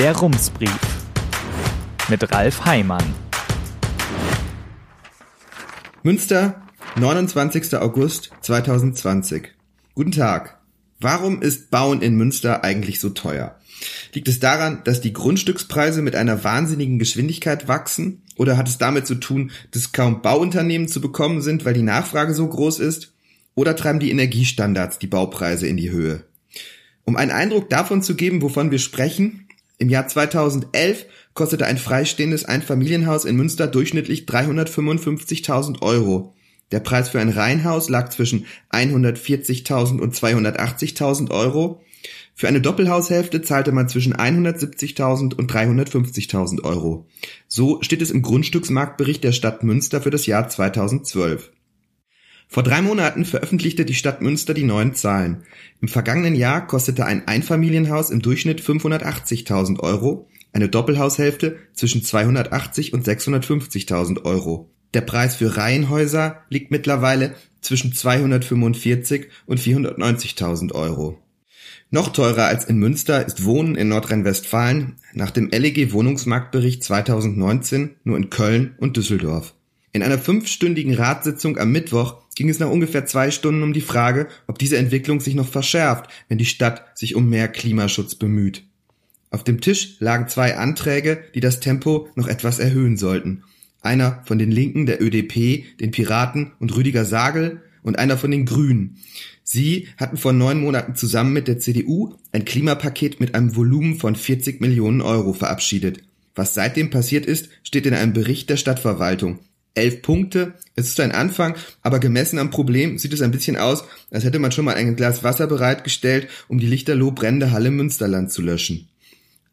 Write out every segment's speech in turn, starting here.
Der Rumsbrief mit Ralf Heimann. Münster, 29. August 2020. Guten Tag. Warum ist Bauen in Münster eigentlich so teuer? Liegt es daran, dass die Grundstückspreise mit einer wahnsinnigen Geschwindigkeit wachsen? Oder hat es damit zu tun, dass kaum Bauunternehmen zu bekommen sind, weil die Nachfrage so groß ist? Oder treiben die Energiestandards die Baupreise in die Höhe? Um einen Eindruck davon zu geben, wovon wir sprechen, im Jahr 2011 kostete ein freistehendes Einfamilienhaus in Münster durchschnittlich 355.000 Euro. Der Preis für ein Reihenhaus lag zwischen 140.000 und 280.000 Euro. Für eine Doppelhaushälfte zahlte man zwischen 170.000 und 350.000 Euro. So steht es im Grundstücksmarktbericht der Stadt Münster für das Jahr 2012. Vor drei Monaten veröffentlichte die Stadt Münster die neuen Zahlen. Im vergangenen Jahr kostete ein Einfamilienhaus im Durchschnitt 580.000 Euro, eine Doppelhaushälfte zwischen 280 und 650.000 Euro. Der Preis für Reihenhäuser liegt mittlerweile zwischen 245 und 490.000 Euro. Noch teurer als in Münster ist Wohnen in Nordrhein-Westfalen nach dem LEG Wohnungsmarktbericht 2019 nur in Köln und Düsseldorf. In einer fünfstündigen Ratssitzung am Mittwoch ging es nach ungefähr zwei Stunden um die Frage, ob diese Entwicklung sich noch verschärft, wenn die Stadt sich um mehr Klimaschutz bemüht. Auf dem Tisch lagen zwei Anträge, die das Tempo noch etwas erhöhen sollten. Einer von den Linken der ÖDP, den Piraten und Rüdiger Sagel und einer von den Grünen. Sie hatten vor neun Monaten zusammen mit der CDU ein Klimapaket mit einem Volumen von 40 Millionen Euro verabschiedet. Was seitdem passiert ist, steht in einem Bericht der Stadtverwaltung. Elf Punkte, es ist ein Anfang, aber gemessen am Problem sieht es ein bisschen aus, als hätte man schon mal ein Glas Wasser bereitgestellt, um die lichterloh brennende Halle Münsterland zu löschen.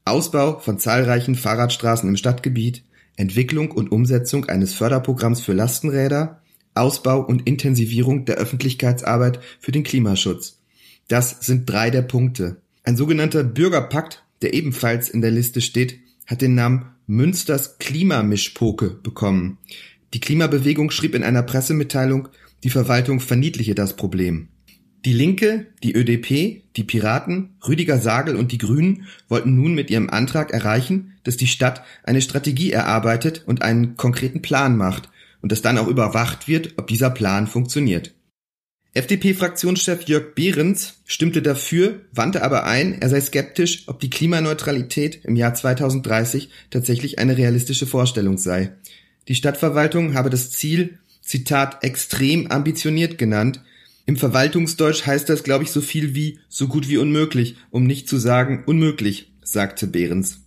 Ausbau von zahlreichen Fahrradstraßen im Stadtgebiet, Entwicklung und Umsetzung eines Förderprogramms für Lastenräder, Ausbau und Intensivierung der Öffentlichkeitsarbeit für den Klimaschutz. Das sind drei der Punkte. Ein sogenannter Bürgerpakt, der ebenfalls in der Liste steht, hat den Namen Münsters Klimamischpoke bekommen. Die Klimabewegung schrieb in einer Pressemitteilung, die Verwaltung verniedliche das Problem. Die Linke, die ÖDP, die Piraten, Rüdiger Sagel und die Grünen wollten nun mit ihrem Antrag erreichen, dass die Stadt eine Strategie erarbeitet und einen konkreten Plan macht und dass dann auch überwacht wird, ob dieser Plan funktioniert. FDP-Fraktionschef Jörg Behrens stimmte dafür, wandte aber ein, er sei skeptisch, ob die Klimaneutralität im Jahr 2030 tatsächlich eine realistische Vorstellung sei. Die Stadtverwaltung habe das Ziel, Zitat, extrem ambitioniert genannt. Im Verwaltungsdeutsch heißt das, glaube ich, so viel wie so gut wie unmöglich, um nicht zu sagen unmöglich, sagte Behrens.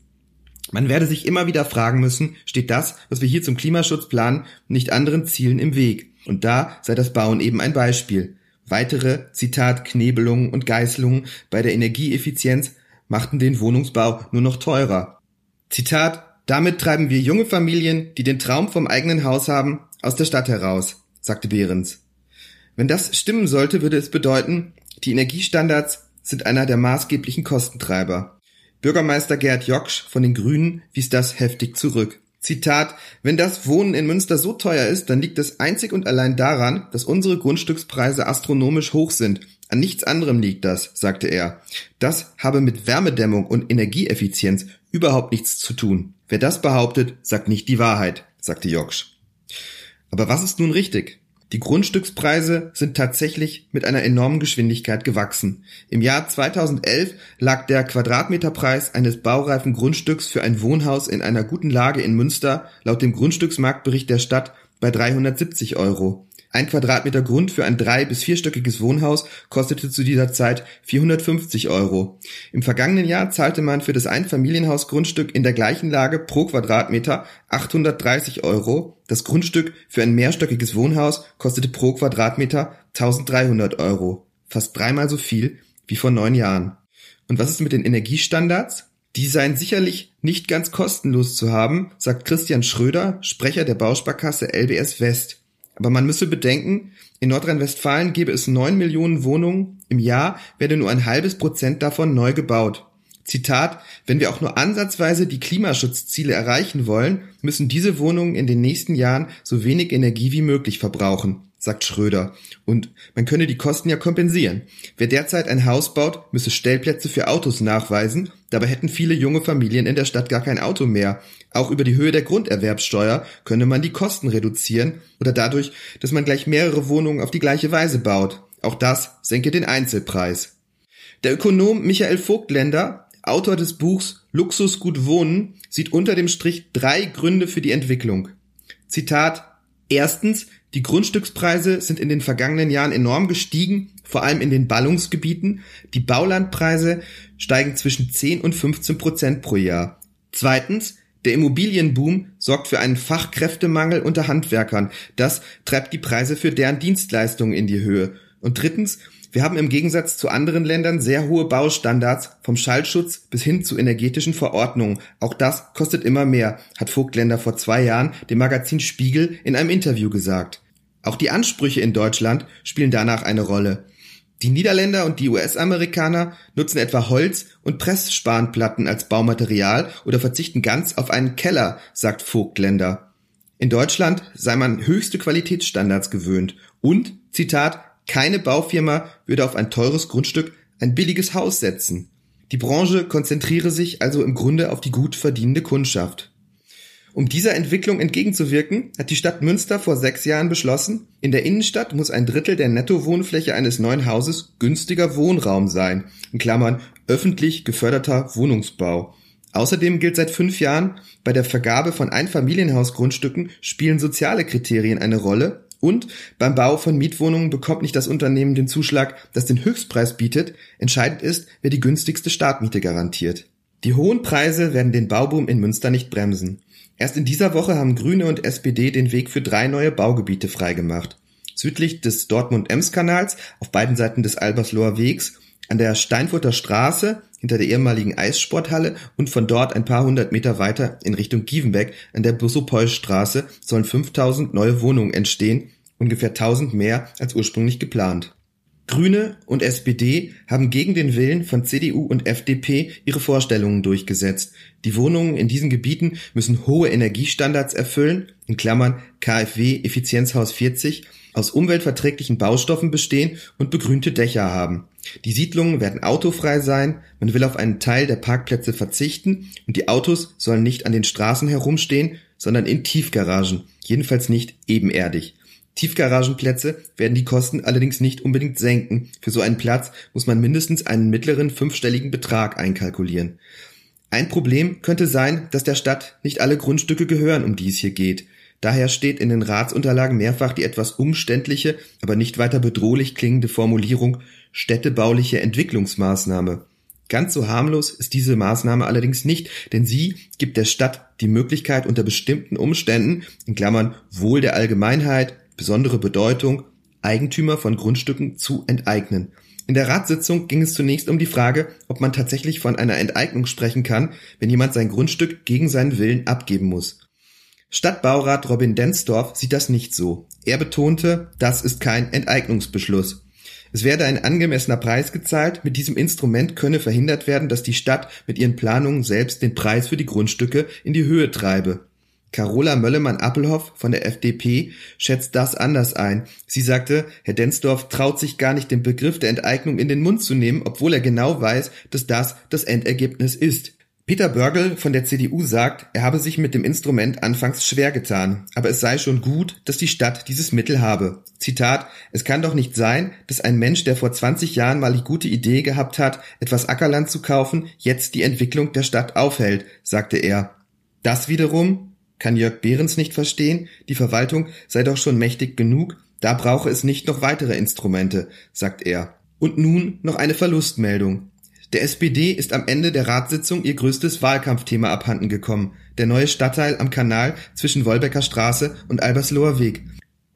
Man werde sich immer wieder fragen müssen, steht das, was wir hier zum Klimaschutz planen, nicht anderen Zielen im Weg? Und da sei das Bauen eben ein Beispiel. Weitere, Zitat, Knebelungen und Geißelungen bei der Energieeffizienz machten den Wohnungsbau nur noch teurer. Zitat, damit treiben wir junge Familien, die den Traum vom eigenen Haus haben, aus der Stadt heraus, sagte Behrens. Wenn das stimmen sollte, würde es bedeuten, die Energiestandards sind einer der maßgeblichen Kostentreiber. Bürgermeister Gerd Joksch von den Grünen wies das heftig zurück. Zitat, wenn das Wohnen in Münster so teuer ist, dann liegt es einzig und allein daran, dass unsere Grundstückspreise astronomisch hoch sind. An nichts anderem liegt das, sagte er. Das habe mit Wärmedämmung und Energieeffizienz überhaupt nichts zu tun. Wer das behauptet, sagt nicht die Wahrheit, sagte Joksch. Aber was ist nun richtig? Die Grundstückspreise sind tatsächlich mit einer enormen Geschwindigkeit gewachsen. Im Jahr 2011 lag der Quadratmeterpreis eines baureifen Grundstücks für ein Wohnhaus in einer guten Lage in Münster laut dem Grundstücksmarktbericht der Stadt bei 370 Euro. Ein Quadratmeter Grund für ein drei- bis vierstöckiges Wohnhaus kostete zu dieser Zeit 450 Euro. Im vergangenen Jahr zahlte man für das Einfamilienhausgrundstück in der gleichen Lage pro Quadratmeter 830 Euro. Das Grundstück für ein mehrstöckiges Wohnhaus kostete pro Quadratmeter 1300 Euro. Fast dreimal so viel wie vor neun Jahren. Und was ist mit den Energiestandards? Die seien sicherlich nicht ganz kostenlos zu haben, sagt Christian Schröder, Sprecher der Bausparkasse LBS West. Aber man müsse bedenken, in Nordrhein-Westfalen gäbe es neun Millionen Wohnungen, im Jahr werde nur ein halbes Prozent davon neu gebaut. Zitat, wenn wir auch nur ansatzweise die Klimaschutzziele erreichen wollen, müssen diese Wohnungen in den nächsten Jahren so wenig Energie wie möglich verbrauchen. Sagt Schröder. Und man könne die Kosten ja kompensieren. Wer derzeit ein Haus baut, müsse Stellplätze für Autos nachweisen. Dabei hätten viele junge Familien in der Stadt gar kein Auto mehr. Auch über die Höhe der Grunderwerbssteuer könne man die Kosten reduzieren oder dadurch, dass man gleich mehrere Wohnungen auf die gleiche Weise baut. Auch das senke den Einzelpreis. Der Ökonom Michael Vogtländer, Autor des Buchs Luxusgut Wohnen, sieht unter dem Strich drei Gründe für die Entwicklung. Zitat Erstens, die Grundstückspreise sind in den vergangenen Jahren enorm gestiegen, vor allem in den Ballungsgebieten. Die Baulandpreise steigen zwischen 10 und 15 Prozent pro Jahr. Zweitens, der Immobilienboom sorgt für einen Fachkräftemangel unter Handwerkern. Das treibt die Preise für deren Dienstleistungen in die Höhe. Und drittens, wir haben im Gegensatz zu anderen Ländern sehr hohe Baustandards, vom Schallschutz bis hin zu energetischen Verordnungen. Auch das kostet immer mehr, hat Vogtländer vor zwei Jahren dem Magazin Spiegel in einem Interview gesagt. Auch die Ansprüche in Deutschland spielen danach eine Rolle. Die Niederländer und die US-Amerikaner nutzen etwa Holz und Pressspanplatten als Baumaterial oder verzichten ganz auf einen Keller, sagt Vogtländer. In Deutschland sei man höchste Qualitätsstandards gewöhnt und, Zitat, keine Baufirma würde auf ein teures Grundstück ein billiges Haus setzen. Die Branche konzentriere sich also im Grunde auf die gut verdienende Kundschaft. Um dieser Entwicklung entgegenzuwirken, hat die Stadt Münster vor sechs Jahren beschlossen, in der Innenstadt muss ein Drittel der Nettowohnfläche eines neuen Hauses günstiger Wohnraum sein, in Klammern öffentlich geförderter Wohnungsbau. Außerdem gilt seit fünf Jahren, bei der Vergabe von Einfamilienhausgrundstücken spielen soziale Kriterien eine Rolle und beim Bau von Mietwohnungen bekommt nicht das Unternehmen den Zuschlag, das den Höchstpreis bietet. Entscheidend ist, wer die günstigste Startmiete garantiert. Die hohen Preise werden den Bauboom in Münster nicht bremsen. Erst in dieser Woche haben Grüne und SPD den Weg für drei neue Baugebiete freigemacht. Südlich des Dortmund-Ems-Kanals, auf beiden Seiten des Albersloher Wegs, an der Steinfurter Straße, hinter der ehemaligen Eissporthalle und von dort ein paar hundert Meter weiter in Richtung Gievenbeck an der Bussopolstraße sollen 5000 neue Wohnungen entstehen, ungefähr 1000 mehr als ursprünglich geplant. Grüne und SPD haben gegen den Willen von CDU und FDP ihre Vorstellungen durchgesetzt. Die Wohnungen in diesen Gebieten müssen hohe Energiestandards erfüllen, in Klammern KfW Effizienzhaus 40, aus umweltverträglichen Baustoffen bestehen und begrünte Dächer haben. Die Siedlungen werden autofrei sein, man will auf einen Teil der Parkplätze verzichten und die Autos sollen nicht an den Straßen herumstehen, sondern in Tiefgaragen, jedenfalls nicht ebenerdig. Tiefgaragenplätze werden die Kosten allerdings nicht unbedingt senken. Für so einen Platz muss man mindestens einen mittleren fünfstelligen Betrag einkalkulieren. Ein Problem könnte sein, dass der Stadt nicht alle Grundstücke gehören, um die es hier geht. Daher steht in den Ratsunterlagen mehrfach die etwas umständliche, aber nicht weiter bedrohlich klingende Formulierung städtebauliche Entwicklungsmaßnahme. Ganz so harmlos ist diese Maßnahme allerdings nicht, denn sie gibt der Stadt die Möglichkeit unter bestimmten Umständen, in Klammern Wohl der Allgemeinheit, besondere Bedeutung, Eigentümer von Grundstücken zu enteignen. In der Ratssitzung ging es zunächst um die Frage, ob man tatsächlich von einer Enteignung sprechen kann, wenn jemand sein Grundstück gegen seinen Willen abgeben muss. Stadtbaurat Robin Densdorf sieht das nicht so. Er betonte, das ist kein Enteignungsbeschluss. Es werde ein angemessener Preis gezahlt, mit diesem Instrument könne verhindert werden, dass die Stadt mit ihren Planungen selbst den Preis für die Grundstücke in die Höhe treibe. Carola Möllemann-Appelhoff von der FDP schätzt das anders ein. Sie sagte, Herr Densdorf traut sich gar nicht den Begriff der Enteignung in den Mund zu nehmen, obwohl er genau weiß, dass das das Endergebnis ist. Peter Börgel von der CDU sagt, er habe sich mit dem Instrument anfangs schwer getan, aber es sei schon gut, dass die Stadt dieses Mittel habe. Zitat, es kann doch nicht sein, dass ein Mensch, der vor 20 Jahren mal die gute Idee gehabt hat, etwas Ackerland zu kaufen, jetzt die Entwicklung der Stadt aufhält, sagte er. Das wiederum kann Jörg Behrens nicht verstehen, die Verwaltung sei doch schon mächtig genug, da brauche es nicht noch weitere Instrumente, sagt er. Und nun noch eine Verlustmeldung. Der SPD ist am Ende der Ratssitzung ihr größtes Wahlkampfthema abhanden gekommen, der neue Stadtteil am Kanal zwischen Wolbecker Straße und Albersloher Weg.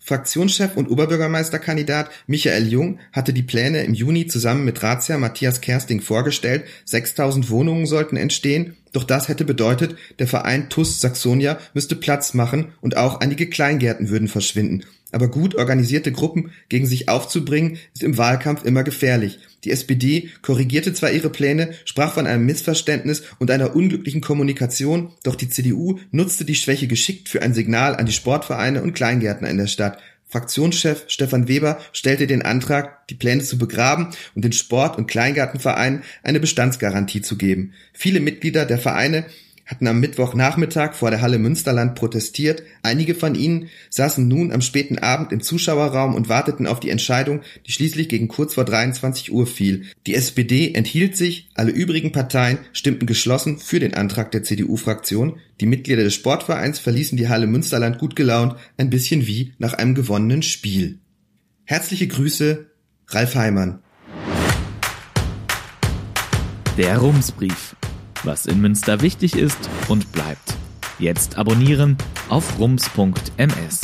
Fraktionschef und Oberbürgermeisterkandidat Michael Jung hatte die Pläne im Juni zusammen mit Ratsherr Matthias Kersting vorgestellt, 6000 Wohnungen sollten entstehen, doch das hätte bedeutet, der Verein TUS Saxonia müsste Platz machen und auch einige Kleingärten würden verschwinden aber gut organisierte Gruppen gegen sich aufzubringen, ist im Wahlkampf immer gefährlich. Die SPD korrigierte zwar ihre Pläne, sprach von einem Missverständnis und einer unglücklichen Kommunikation, doch die CDU nutzte die Schwäche geschickt für ein Signal an die Sportvereine und Kleingärtner in der Stadt. Fraktionschef Stefan Weber stellte den Antrag, die Pläne zu begraben und den Sport- und Kleingartenvereinen eine Bestandsgarantie zu geben. Viele Mitglieder der Vereine hatten am Mittwochnachmittag vor der Halle Münsterland protestiert. Einige von ihnen saßen nun am späten Abend im Zuschauerraum und warteten auf die Entscheidung, die schließlich gegen kurz vor 23 Uhr fiel. Die SPD enthielt sich, alle übrigen Parteien stimmten geschlossen für den Antrag der CDU-Fraktion. Die Mitglieder des Sportvereins verließen die Halle Münsterland gut gelaunt, ein bisschen wie nach einem gewonnenen Spiel. Herzliche Grüße, Ralf Heimann. Der Rumsbrief was in Münster wichtig ist und bleibt. Jetzt abonnieren auf rums.ms.